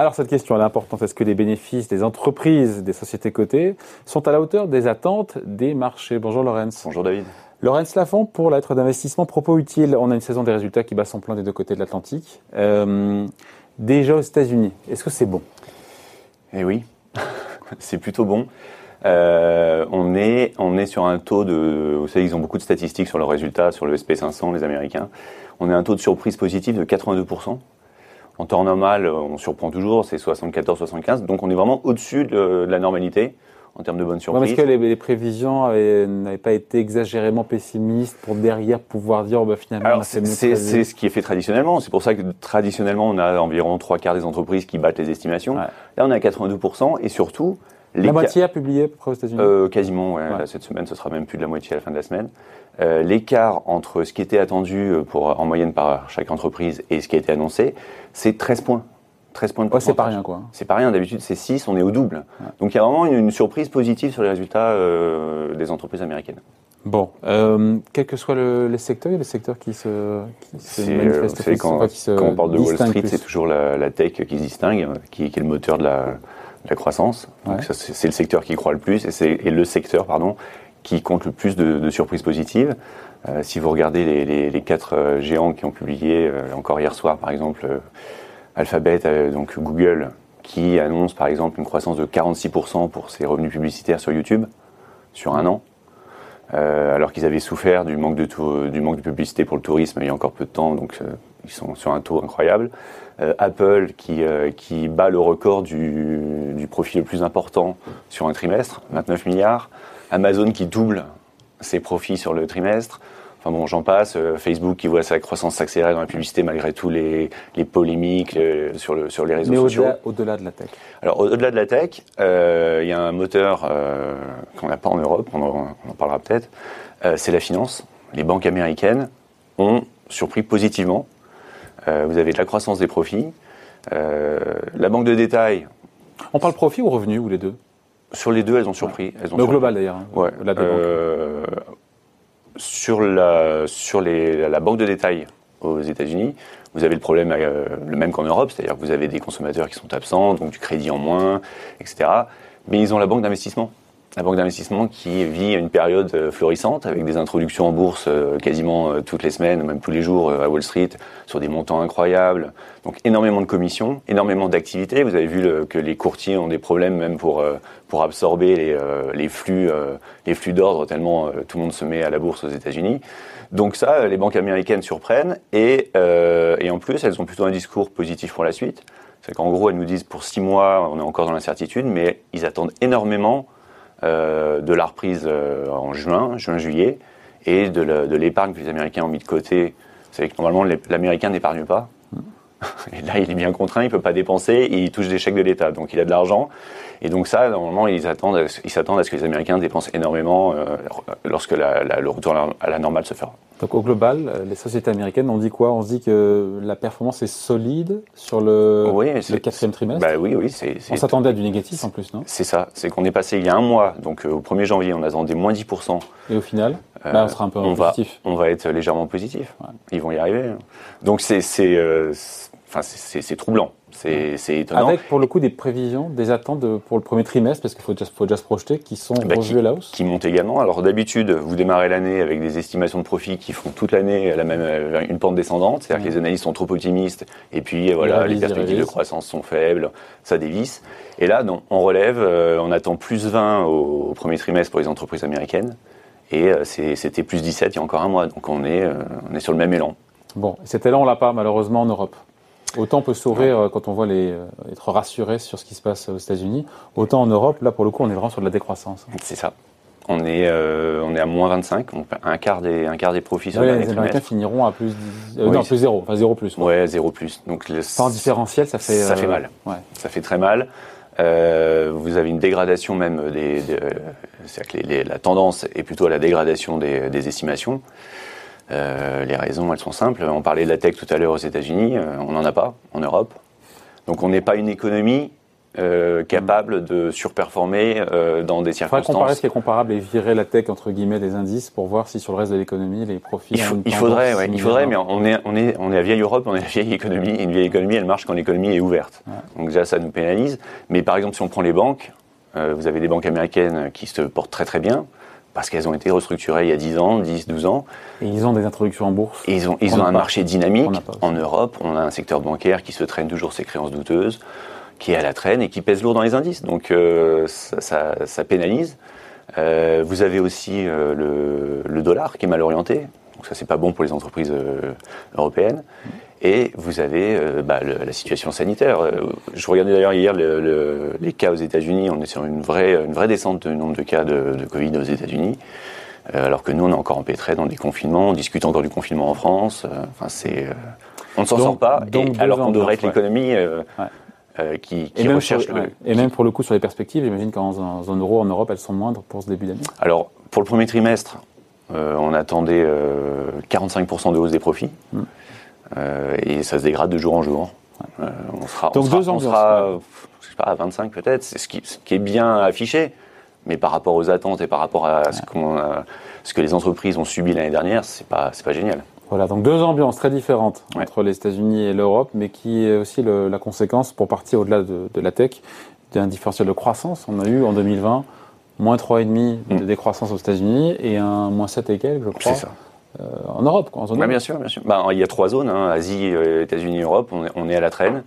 Alors cette question elle est importante. Est-ce que les bénéfices des entreprises, des sociétés cotées sont à la hauteur des attentes des marchés? Bonjour Laurence. Bonjour David. Laurence Lafont, pour lettre d'investissement propos utile, on a une saison des résultats qui bat son plein des deux côtés de l'Atlantique. Euh, déjà aux États-Unis, est-ce que c'est bon? Eh oui, c'est plutôt bon. Euh, on, est, on est sur un taux de. Vous savez, ils ont beaucoup de statistiques sur leurs résultats, sur le SP500, les Américains. On a un taux de surprise positif de 82%. En temps normal, on surprend toujours, c'est 74-75. Donc on est vraiment au-dessus de, la normalité en termes de bonnes surprises. Est-ce que les, prévisions n'avaient pas été exagérément pessimistes pour derrière pouvoir dire oh, bah, finalement c'est C'est ce qui est fait traditionnellement. C'est pour ça que traditionnellement on a environ trois quarts des entreprises qui battent les estimations. Là on est à 82% et surtout la moitié a publié à peu près aux États-Unis euh, Quasiment, ouais. cette semaine, ce sera même plus de la moitié à la fin de la semaine. Euh, l'écart entre ce qui était attendu euh, pour, en moyenne par chaque entreprise et ce qui a été annoncé, c'est 13 points. 13 points de ouais, c'est pas rien, quoi. C'est pas rien. D'habitude, c'est 6, on est au double. Donc, il y a vraiment une, surprise positive sur les résultats des entreprises américaines. Bon, euh, quel que soit le, les secteurs, il y a des secteurs qui se, qui se manifestent. quand, quand on parle de Wall Street, c'est toujours la, la, tech qui se distingue, qui, qui est le moteur de la, la croissance. c'est le secteur qui croît le plus et c'est le secteur pardon qui compte le plus de, surprises positives. Euh, si vous regardez les, quatre euh, géants qui ont publié euh, encore hier soir, par exemple, Alphabet, donc Google, qui annonce par exemple une croissance de 46% pour ses revenus publicitaires sur YouTube sur un an, alors qu'ils avaient souffert du manque de, du manque de publicité pour le tourisme il y a encore peu de temps, donc ils sont sur un taux incroyable. Euh, Apple qui, euh, qui bat le record du, du profit le plus important sur un trimestre, 29 milliards. Amazon qui double ses profits sur le trimestre. Enfin bon, j'en passe. Euh, Facebook qui voit sa croissance s'accélérer dans la publicité malgré tous les, les polémiques sur, le, sur les réseaux Mais sociaux. au-delà de la tech. Alors au-delà de la tech, il y a un moteur qu'on n'a pas en Europe, on en, on en parlera peut-être, c'est la finance. Les banques américaines ont surpris positivement vous avez de la croissance des profits. Euh, la banque de détail. On parle profit ou revenu ou les deux? Sur les deux, elles ont surpris. Elles ont Mais au global d'ailleurs. Hein, ouais. Euh, sur la, sur les, la banque de détail aux États-Unis, vous avez le problème le même qu'en Europe, c'est-à-dire que vous avez des consommateurs qui sont absents, donc du crédit en moins, etc. Mais ils ont la banque d'investissement la banque d'investissement qui vit une période euh, florissante avec des introductions en bourse euh, quasiment euh, toutes les semaines, même tous les jours à Wall Street, sur des montants incroyables. Donc énormément de commissions, énormément d'activités. Vous avez vu que les courtiers ont des problèmes même pour, pour absorber les, les flux, les flux d'ordre tellement tout le monde se met à la bourse aux États-Unis. Donc ça, les banques américaines surprennent et, et en plus, elles ont plutôt un discours positif pour la suite. C'est qu'en gros, elles nous disent pour six mois, on est encore dans l'incertitude, mais ils attendent énormément de la reprise euh, en juin, juin-juillet, et de l'épargne que les Américains ont mis de côté. Vous savez que normalement, l'Américain n'épargne pas. Et là, il est bien contraint, il ne peut pas dépenser, et il touche des chèques de l'État. Donc il a de l'argent. Et donc ça, normalement, ils s'attendent à ce que les Américains dépensent énormément euh, lorsque le retour à la normale se fera. Donc au global, euh, les sociétés américaines, on dit quoi? On se dit que la performance est solide sur le, le quatrième trimestre? Bah oui, oui. on s'attendait à du négatif en plus, non? C'est ça. C'est qu'on est passé il y a un mois, donc euh, au 1er janvier, on a attendu moins 10%. Et au final, euh, bah, on sera un peu on positif. Va, on va être légèrement positif. Ils vont y arriver. Donc c'est enfin, c'est troublant. C'est étonnant. Avec pour le coup des prévisions, des attentes pour le premier trimestre, parce qu'il faut, faut, déjà se projeter, qui sont bah, revues à la hausse Qui montent également. Alors d'habitude, vous démarrez l'année avec des estimations de profit qui font toute l'année la même euh, une pente descendante, c'est-à-dire que les analystes sont trop optimistes, et puis voilà, les perspectives de croissance sont faibles, ça dévisse. Et là, non, on relève, euh, on attend plus 20 au, premier trimestre pour les entreprises américaines, et euh, c'était plus 17 il y a encore un mois, donc on est, on est sur le même élan. Bon, cet élan, on l'a pas malheureusement en Europe. Autant on peut sourire euh, quand on voit les, euh, être rassuré sur ce qui se passe aux États-Unis, autant en Europe, là pour le coup, on est vraiment sur de la décroissance. C'est ça. On est, euh, on est à moins 25, un quart des, un quart des profits sur Les Américains finiront à plus, non, plus zéro, enfin zéro plus. Ouais, zéro plus. Donc le, sans différentiel, ça fait, ça fait mal. Ouais. Ça fait très mal. Vous avez une dégradation même des, c'est-à-dire que la tendance est plutôt à la dégradation des, estimations. Euh, les raisons, elles sont simples. On parlait de la tech tout à l'heure aux États-Unis, euh, on n'en a pas en Europe. Donc on n'est pas une économie euh, capable de surperformer euh, dans des Il circonstances. comparer ce qui est comparable et virer la tech entre guillemets des indices pour voir si sur le reste de l'économie les profits. Il, ont il faudrait, ouais, il faudrait, mais on est, on est, on est la vieille Europe, on est la vieille économie. Et une vieille économie, elle marche quand l'économie est ouverte. Donc déjà, ça nous pénalise. Mais par exemple, si on prend les banques, euh, vous avez des banques américaines qui se portent très très bien parce qu'elles ont été restructurées il y a 10 ans, 10, 12 ans. Et ils ont des introductions en bourse. Et ils ont, ils On ont un pas. marché dynamique. En Europe, on a un secteur bancaire qui se traîne toujours ses créances douteuses, qui est à la traîne et qui pèse lourd dans les indices. Donc euh, ça, ça- ça pénalise. Euh, vous avez aussi euh, le, le dollar qui est mal orienté. Donc ça, c'est pas bon pour les entreprises européennes. Et vous avez bah, le- la situation sanitaire. Je regardais d'ailleurs hier le- le- les cas aux États-Unis. On est sur une vraie, une vraie descente du nombre de cas de, de Covid aux États-Unis. Alors que nous, on est encore empêtrés dans des confinements. On discute encore du confinement en France. Enfin, c'est, on ne s'en sort pas. donc et deux alors qu'on devrait être ouais. l'économie Ouais. Euh, qui, Et qui même, recherche sur- le. ouais. et même pour le coup sur les perspectives, j'imagine qu'en zone euro, en Europe, elles sont moindres pour ce début d'année. Alors, pour le premier trimestre, euh, on attendait euh, 45% de hausse des profits. Mm. Euh, et ça se dégrade de jour en jour. Euh, on sera, Donc on sera, deux on sera, ouais. je sais pas, à 25 peut-être. C'est ce qui, ce qui est bien affiché. Mais par rapport aux attentes et par rapport à ce, qu'on a- ce que les entreprises ont subi l'année dernière, c'est pas, pas génial. Voilà, donc deux ambiances très différentes Ouais. entre les États-Unis et l'Europe, mais qui est aussi le- la conséquence, pour partir au-delà de, de la tech, d'un différentiel de croissance. On a eu en 2020 moins 3,5 de Mm. décroissance aux États-Unis et un moins 7 et quelques, je crois, ça. euh, en Europe, quoi, en zone bien sûr, bien sûr. Bah, il y a trois zones, hein, Asie, euh, États-Unis, Europe. On est, on est à la traîne.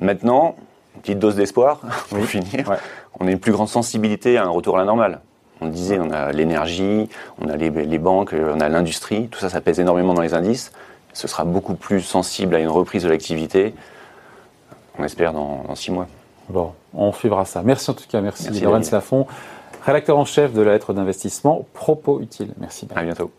Maintenant, petite dose d'espoir pour Oui. finir. Ouais. On a une plus grande sensibilité à un retour à la normale. On le disait, on a l'énergie, on a les, les banques, on a l'industrie. Tout ça, ça pèse énormément dans les indices. Ce sera beaucoup plus sensible à une reprise de l'activité. On espère dans, dans six mois. Bon, on suivra ça. Merci en tout cas, merci, Merci, Laurence. Lafont, rédacteur en chef de la lettre d'investissement Propos Utile. Merci. À bientôt.